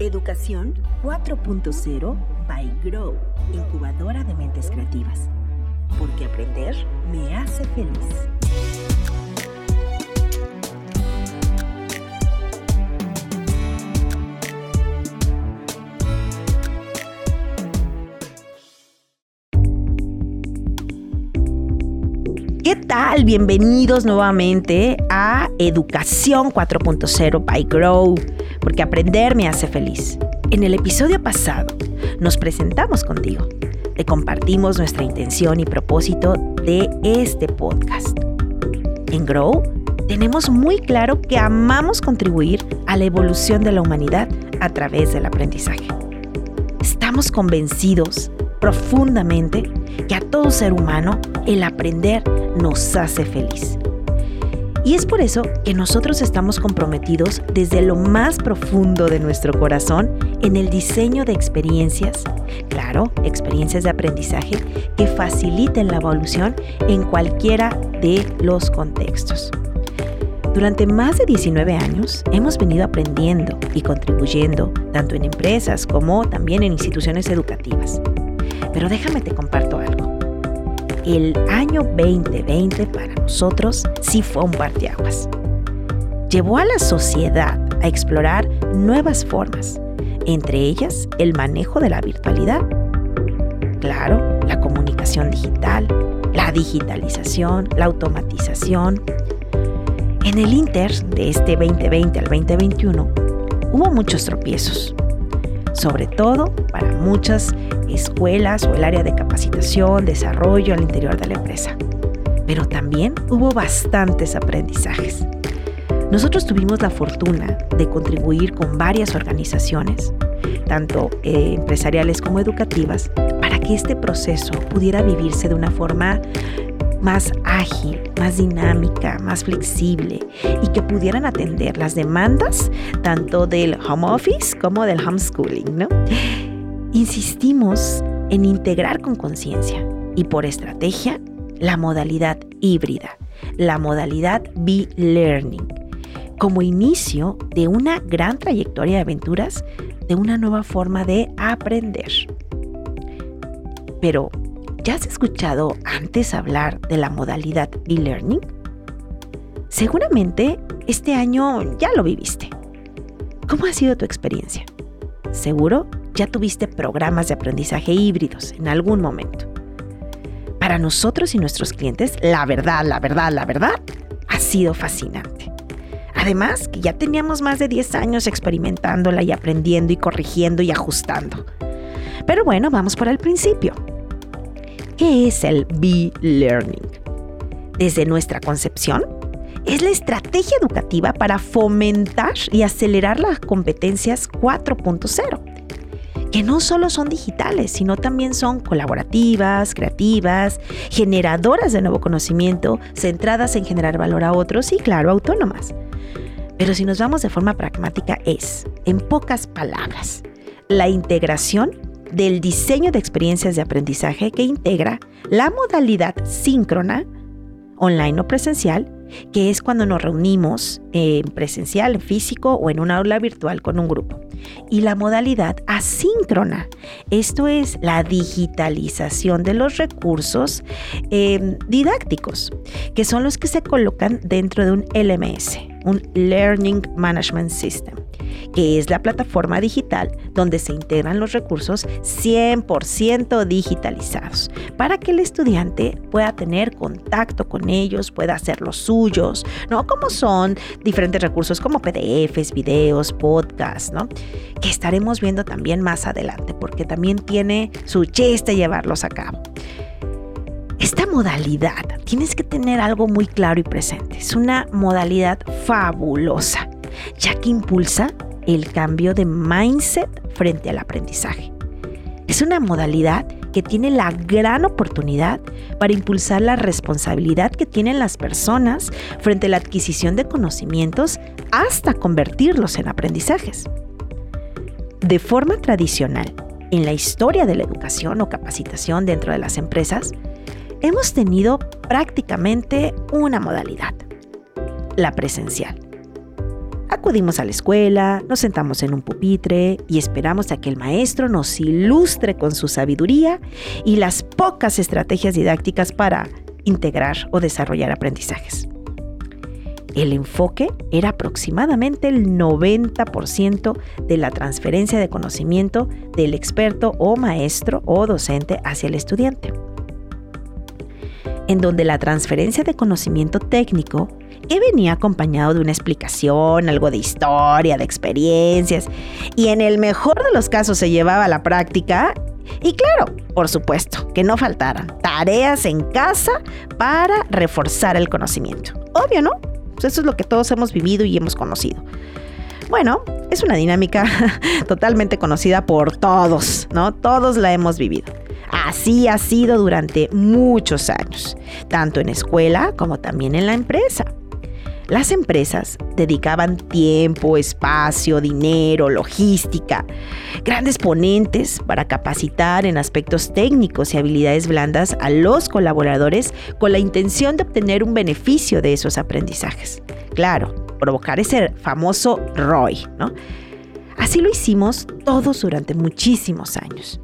Educación 4.0 by Grow, incubadora de mentes creativas. Porque aprender me hace feliz. ¿Qué tal? Bienvenidos nuevamente a Educación 4.0 by Grow, porque aprender me hace feliz. En el episodio pasado nos presentamos contigo, te compartimos nuestra intención y propósito de este podcast. En Grow tenemos muy claro que amamos contribuir a la evolución de la humanidad a través del aprendizaje. Estamos convencidos profundamente que a todo ser humano el aprender nos hace feliz. Y es por eso que nosotros estamos comprometidos desde lo más profundo de nuestro corazón en el diseño de experiencias, claro, experiencias de aprendizaje que faciliten la evolución en cualquiera de los contextos. Durante más de 19 años hemos venido aprendiendo y contribuyendo tanto en empresas como también en instituciones educativas. Pero déjame te comparto algo el año 2020 para nosotros sí fue un parteaguas. Llevó a la sociedad a explorar nuevas formas, entre ellas el manejo de la virtualidad. Claro, la comunicación digital, la digitalización, la automatización. En el Inter de este 2020 al 2021 hubo muchos tropiezos, sobre todo para muchas escuelas o el área de capacitación, desarrollo al interior de la empresa. Pero también hubo bastantes aprendizajes. Nosotros tuvimos la fortuna de contribuir con varias organizaciones, tanto eh, empresariales como educativas, para que este proceso pudiera vivirse de una forma más ágil, más dinámica, más flexible y que pudieran atender las demandas tanto del home office como del homeschooling, ¿no? Insistimos en integrar con conciencia y por estrategia la modalidad híbrida, la modalidad be-learning, como inicio de una gran trayectoria de aventuras de una nueva forma de aprender. Pero, ¿ya has escuchado antes hablar de la modalidad be-learning? Seguramente este año ya lo viviste. ¿Cómo ha sido tu experiencia? Seguro ya tuviste programas de aprendizaje híbridos en algún momento. Para nosotros y nuestros clientes, la verdad, la verdad, la verdad, ha sido fascinante. Además, que ya teníamos más de 10 años experimentándola y aprendiendo y corrigiendo y ajustando. Pero bueno, vamos por el principio. ¿Qué es el B-Learning? Desde nuestra concepción, es la estrategia educativa para fomentar y acelerar las competencias 4.0 que no solo son digitales, sino también son colaborativas, creativas, generadoras de nuevo conocimiento, centradas en generar valor a otros y, claro, autónomas. Pero si nos vamos de forma pragmática es, en pocas palabras, la integración del diseño de experiencias de aprendizaje que integra la modalidad síncrona, online o presencial, que es cuando nos reunimos en presencial, en físico o en una aula virtual con un grupo. Y la modalidad asíncrona, esto es la digitalización de los recursos em, didácticos, que son los que se colocan dentro de un LMS, un Learning Management System que es la plataforma digital donde se integran los recursos 100% digitalizados, para que el estudiante pueda tener contacto con ellos, pueda hacer los suyos, ¿no? Como son diferentes recursos como PDFs, videos, podcasts, ¿no? Que estaremos viendo también más adelante, porque también tiene su chiste llevarlos a cabo. Esta modalidad, tienes que tener algo muy claro y presente, es una modalidad fabulosa, ya que impulsa el cambio de mindset frente al aprendizaje. Es una modalidad que tiene la gran oportunidad para impulsar la responsabilidad que tienen las personas frente a la adquisición de conocimientos hasta convertirlos en aprendizajes. De forma tradicional, en la historia de la educación o capacitación dentro de las empresas, hemos tenido prácticamente una modalidad, la presencial Acudimos a la escuela, nos sentamos en un pupitre y esperamos a que el maestro nos ilustre con su sabiduría y las pocas estrategias didácticas para integrar o desarrollar aprendizajes. El enfoque era aproximadamente el 90% de la transferencia de conocimiento del experto o maestro o docente hacia el estudiante, en donde la transferencia de conocimiento técnico que venía acompañado de una explicación, algo de historia, de experiencias, y en el mejor de los casos se llevaba a la práctica. Y claro, por supuesto, que no faltaran tareas en casa para reforzar el conocimiento. Obvio, ¿no? Pues eso es lo que todos hemos vivido y hemos conocido. Bueno, es una dinámica totalmente conocida por todos, ¿no? Todos la hemos vivido. Así ha sido durante muchos años, tanto en escuela como también en la empresa. Las empresas dedicaban tiempo, espacio, dinero, logística, grandes ponentes para capacitar en aspectos técnicos y habilidades blandas a los colaboradores con la intención de obtener un beneficio de esos aprendizajes. Claro, provocar ese famoso ROI, ¿no? Así lo hicimos todos durante muchísimos años.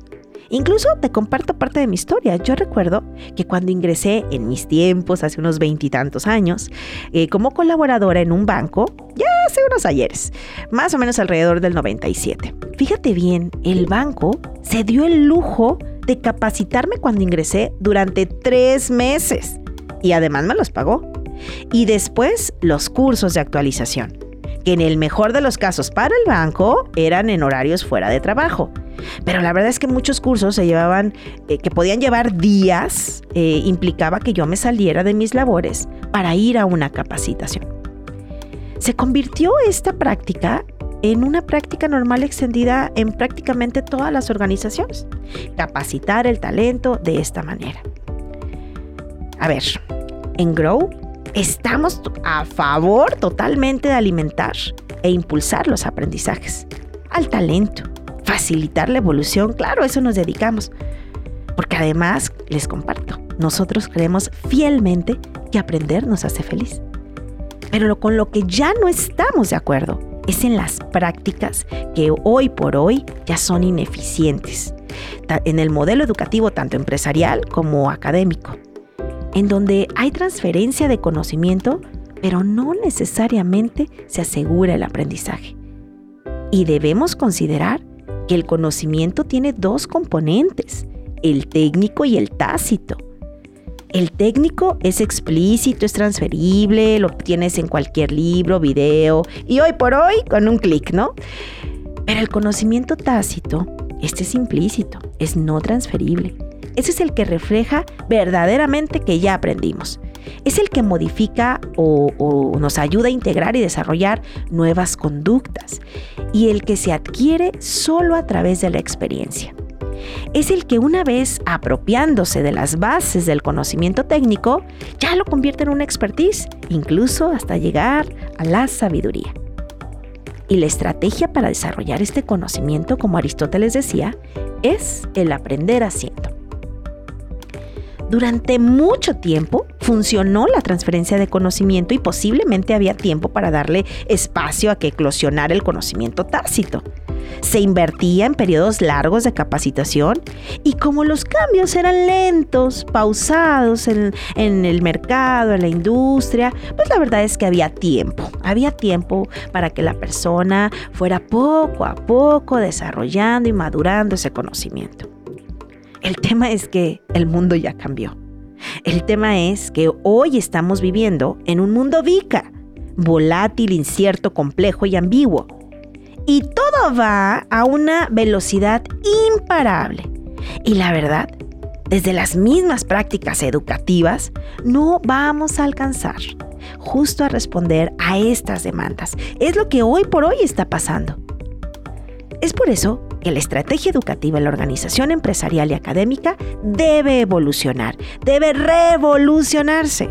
Incluso te comparto parte de mi historia. Yo recuerdo que cuando ingresé en mis tiempos, hace unos veintitantos años, eh, como colaboradora en un banco, ya hace unos ayeres, más o menos alrededor del 97. Fíjate bien, el banco se dio el lujo de capacitarme cuando ingresé durante tres meses y además me los pagó. Y después los cursos de actualización, que en el mejor de los casos para el banco eran en horarios fuera de trabajo pero la verdad es que muchos cursos se llevaban, eh, que podían llevar días, eh, implicaba que yo me saliera de mis labores para ir a una capacitación. Se convirtió esta práctica en una práctica normal extendida en prácticamente todas las organizaciones. Capacitar el talento de esta manera. A ver, en Grow estamos a favor totalmente de alimentar e impulsar los aprendizajes al talento facilitar la evolución, claro, eso nos dedicamos. Porque además, les comparto, nosotros creemos fielmente que aprender nos hace feliz. Pero lo, con lo que ya no estamos de acuerdo es en las prácticas que hoy por hoy ya son ineficientes, en el modelo educativo tanto empresarial como académico, en donde hay transferencia de conocimiento, pero no necesariamente se asegura el aprendizaje. Y debemos considerar que el conocimiento tiene dos componentes, el técnico y el tácito. El técnico es explícito, es transferible, lo obtienes en cualquier libro, video y hoy por hoy con un clic, ¿no? Pero el conocimiento tácito, este es implícito, es no transferible. Ese es el que refleja verdaderamente que ya aprendimos. Es el que modifica o, nos ayuda a integrar y desarrollar nuevas conductas y el que se adquiere solo a través de la experiencia. Es el que una vez apropiándose de las bases del conocimiento técnico, ya lo convierte en una expertise, incluso hasta llegar a la sabiduría. Y la estrategia para desarrollar este conocimiento, como Aristóteles decía, es el aprender haciendo. Durante mucho tiempo funcionó la transferencia de conocimiento y posiblemente había tiempo para darle espacio a que eclosionara el conocimiento tácito. Se invertía en periodos largos de capacitación y como los cambios eran lentos, pausados en, en, el mercado, en la industria, pues la verdad es que había tiempo, había tiempo para que la persona fuera poco a poco desarrollando y madurando ese conocimiento. El tema es que el mundo ya cambió. El tema es que hoy estamos viviendo en un mundo VICA, volátil, incierto, complejo y ambiguo. Y todo va a una velocidad imparable. Y la verdad, desde las mismas prácticas educativas, no vamos a alcanzar justo a responder a estas demandas. Es lo que hoy por hoy está pasando. Es por eso que la estrategia educativa en la organización empresarial y académica debe evolucionar, debe revolucionarse.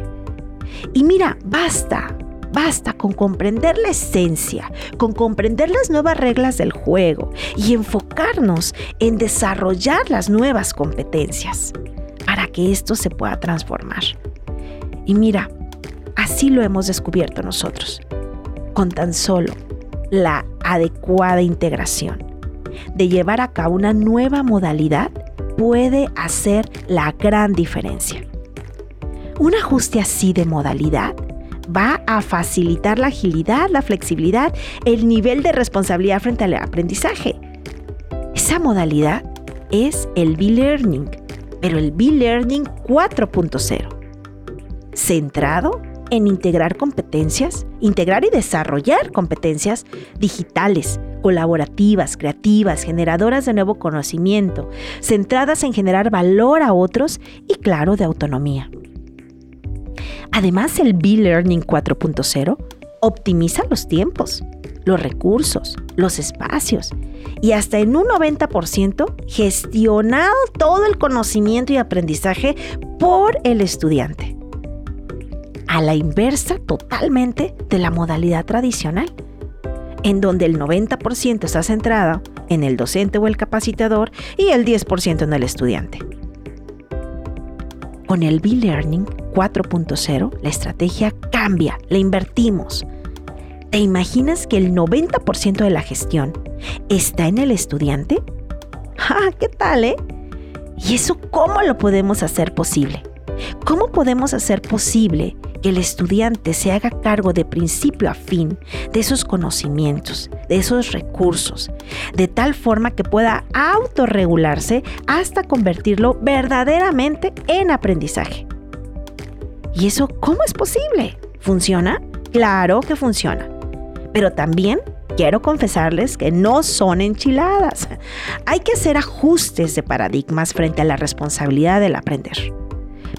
Y mira, basta, basta con comprender la esencia, con comprender las nuevas reglas del juego y enfocarnos en desarrollar las nuevas competencias para que esto se pueda transformar. Y mira, así lo hemos descubierto nosotros, con tan solo la adecuada integración, de llevar a cabo una nueva modalidad, puede hacer la gran diferencia. Un ajuste así de modalidad va a facilitar la agilidad, la flexibilidad, el nivel de responsabilidad frente al aprendizaje. Esa modalidad es el B-Learning, pero el B-Learning 4.0, centrado en integrar competencias, integrar y desarrollar competencias digitales, colaborativas, creativas, generadoras de nuevo conocimiento, centradas en generar valor a otros y claro, de autonomía. Además, el B-Learning 4.0 optimiza los tiempos, los recursos, los espacios y hasta en un 90% gestionado todo el conocimiento y aprendizaje por el estudiante. A la inversa totalmente de la modalidad tradicional, en donde el 90% está centrado en el docente o el capacitador y el 10% en el estudiante. Con el B-Learning 4.0, la estrategia cambia, la invertimos. ¿Te imaginas que el 90% de la gestión está en el estudiante? ¡Ah, qué tal, eh! ¿Y eso cómo lo podemos hacer posible? ¿Cómo podemos hacer posible el estudiante se haga cargo de principio a fin de esos conocimientos, de esos recursos, de tal forma que pueda autorregularse hasta convertirlo verdaderamente en aprendizaje? ¿Y eso cómo es posible? ¿Funciona? Claro que funciona. Pero también quiero confesarles que no son enchiladas. Hay que hacer ajustes de paradigmas frente a la responsabilidad del aprender.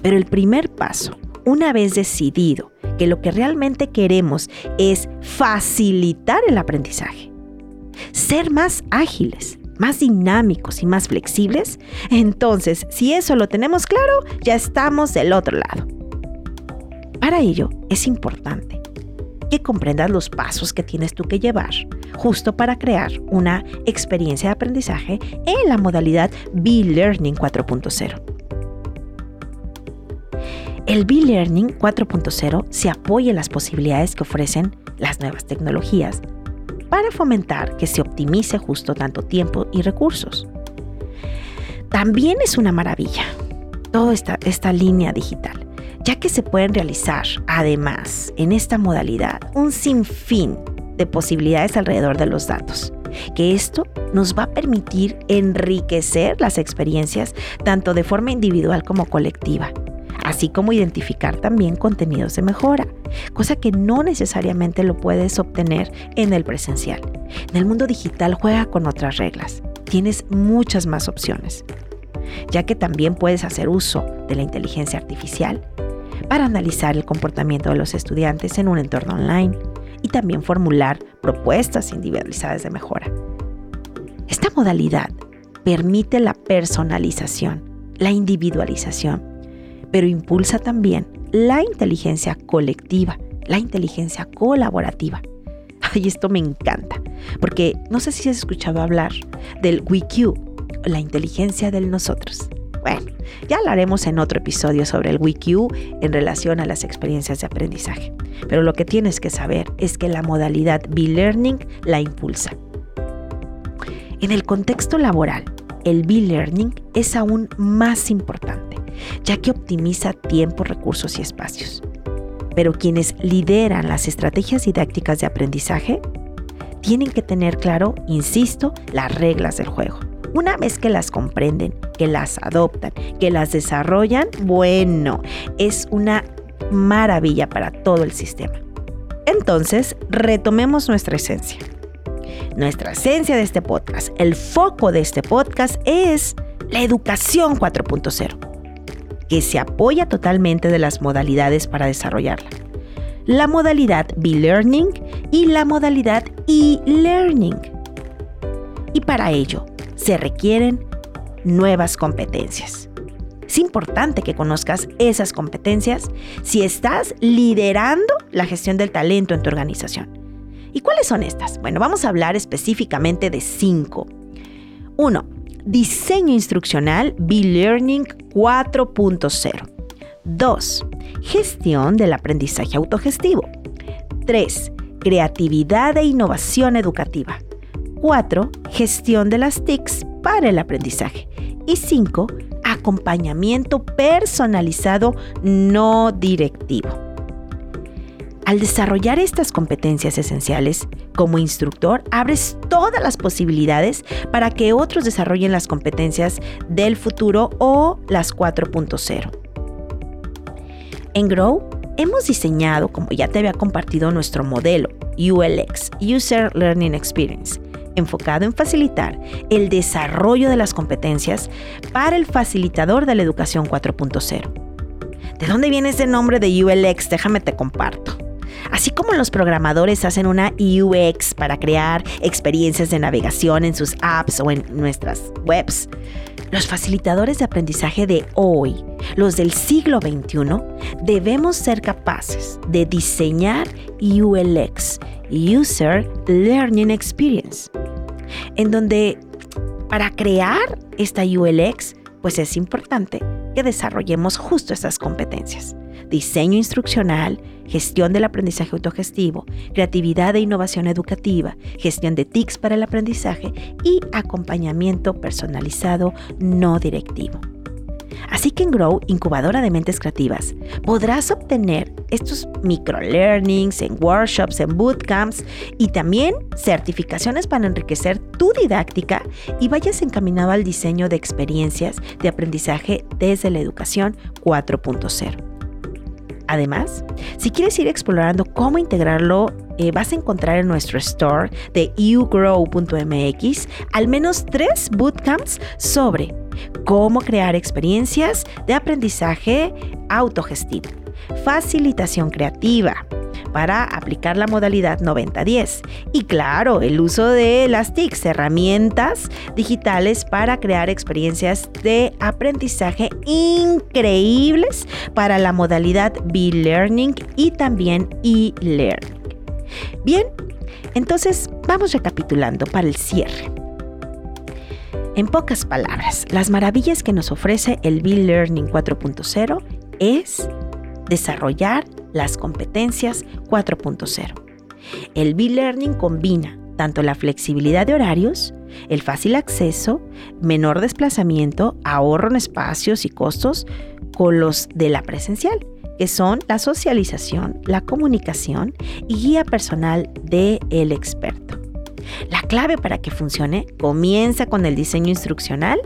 Pero el primer paso, una vez decidido que lo que realmente queremos es facilitar el aprendizaje, ser más ágiles, más dinámicos y más flexibles, entonces si eso lo tenemos claro, ya estamos del otro lado. Para ello es importante que comprendas los pasos que tienes tú que llevar justo para crear una experiencia de aprendizaje en la modalidad B-Learning 4.0. El B-Learning 4.0 se apoya en las posibilidades que ofrecen las nuevas tecnologías para fomentar que se optimice justo tanto tiempo y recursos. También es una maravilla toda esta, esta línea digital ya que se pueden realizar, además, en esta modalidad, un sinfín de posibilidades alrededor de los datos, que esto nos va a permitir enriquecer las experiencias tanto de forma individual como colectiva, así como identificar también contenidos de mejora, cosa que no necesariamente lo puedes obtener en el presencial. En el mundo digital juega con otras reglas, tienes muchas más opciones, ya que también puedes hacer uso de la inteligencia artificial para analizar el comportamiento de los estudiantes en un entorno online y también formular propuestas individualizadas de mejora. Esta modalidad permite la personalización, la individualización, pero impulsa también la inteligencia colectiva, la inteligencia colaborativa. Ay, esto me encanta, porque no sé si has escuchado hablar del WIQ, la inteligencia del nosotros. Bueno, ya hablaremos en otro episodio sobre el WIQ en relación a las experiencias de aprendizaje. Pero lo que tienes que saber es que la modalidad B-Learning la impulsa. En el contexto laboral, el B-Learning es aún más importante, ya que optimiza tiempo, recursos y espacios. Pero quienes lideran las estrategias didácticas de aprendizaje tienen que tener claro, insisto, las reglas del juego. Una vez que las comprenden, que las adoptan, que las desarrollan, bueno, es una maravilla para todo el sistema. Entonces, retomemos nuestra esencia. Nuestra esencia de este podcast, el foco de este podcast es la educación 4.0, que se apoya totalmente de las modalidades para desarrollarla. La modalidad B-Learning y la modalidad E-Learning. Y para ello, se requieren nuevas competencias. Es importante que conozcas esas competencias si estás liderando la gestión del talento en tu organización. ¿Y cuáles son estas? Bueno, vamos a hablar específicamente de cinco. Uno, Diseño instruccional B-Learning 4.0. 2. Gestión del aprendizaje autogestivo. 3 creatividad e innovación educativa. 4. Gestión de las TICs para el aprendizaje. Y 5. Acompañamiento personalizado no directivo. Al desarrollar estas competencias esenciales, como instructor, abres todas las posibilidades para que otros desarrollen las competencias del futuro o las 4.0. En Grow hemos diseñado, como ya te había compartido, nuestro modelo ULX, User Learning Experience, enfocado en facilitar el desarrollo de las competencias para el facilitador de la educación 4.0. ¿De dónde viene ese nombre de ULX? Déjame te comparto. Así como los programadores hacen una UX para crear experiencias de navegación en sus apps o en nuestras webs, los facilitadores de aprendizaje de hoy, los del siglo XXI, debemos ser capaces de diseñar ULX, User Learning Experience, en donde para crear esta ULX, pues es importante que desarrollemos justo estas competencias diseño instruccional, gestión del aprendizaje autogestivo, creatividad e innovación educativa, gestión de TICs para el aprendizaje y acompañamiento personalizado no directivo. Así que en Grow, incubadora de mentes creativas, podrás obtener estos microlearnings en workshops, en bootcamps y también certificaciones para enriquecer tu didáctica y vayas encaminado al diseño de experiencias de aprendizaje desde la educación 4.0. Además, si quieres ir explorando cómo integrarlo, eh, vas a encontrar en nuestro store de ugrow.mx al menos tres bootcamps sobre cómo crear experiencias de aprendizaje autogestivo, facilitación creativa, para aplicar la modalidad 90-10. Y claro, el uso de las TICs, herramientas digitales para crear experiencias de aprendizaje increíbles para la modalidad B-Learning y también e-Learning. Bien, entonces vamos recapitulando para el cierre. En pocas palabras, las maravillas que nos ofrece el B-Learning 4.0 es desarrollar las competencias 4.0. El B-Learning combina tanto la flexibilidad de horarios, el fácil acceso, menor desplazamiento, ahorro en espacios y costos con los de la presencial, que son la socialización, la comunicación y guía personal del el experto. La clave para que funcione comienza con el diseño instruccional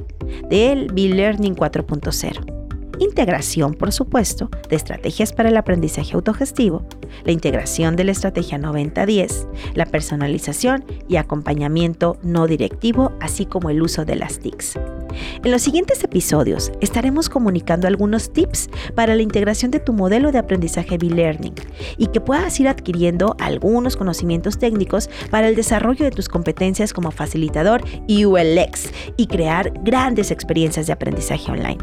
del B-Learning 4.0 integración, por supuesto, de estrategias para el aprendizaje autogestivo, la integración de la estrategia 90-10, la personalización y acompañamiento no directivo, así como el uso de las TICs. En los siguientes episodios estaremos comunicando algunos tips para la integración de tu modelo de aprendizaje B-Learning y que puedas ir adquiriendo algunos conocimientos técnicos para el desarrollo de tus competencias como facilitador y ULX y crear grandes experiencias de aprendizaje online.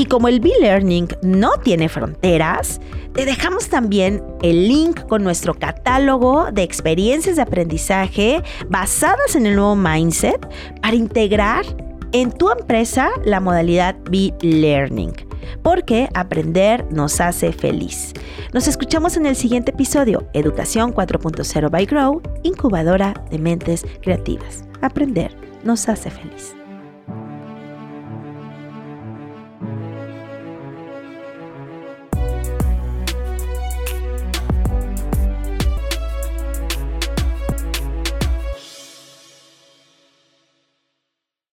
Y como el B-Learning no tiene fronteras, te dejamos también el link con nuestro catálogo de experiencias de aprendizaje basadas en el nuevo mindset para integrar en tu empresa la modalidad B-Learning. Porque aprender nos hace feliz. Nos escuchamos en el siguiente episodio, Educación 4.0 by Grow, incubadora de mentes creativas. Aprender nos hace feliz.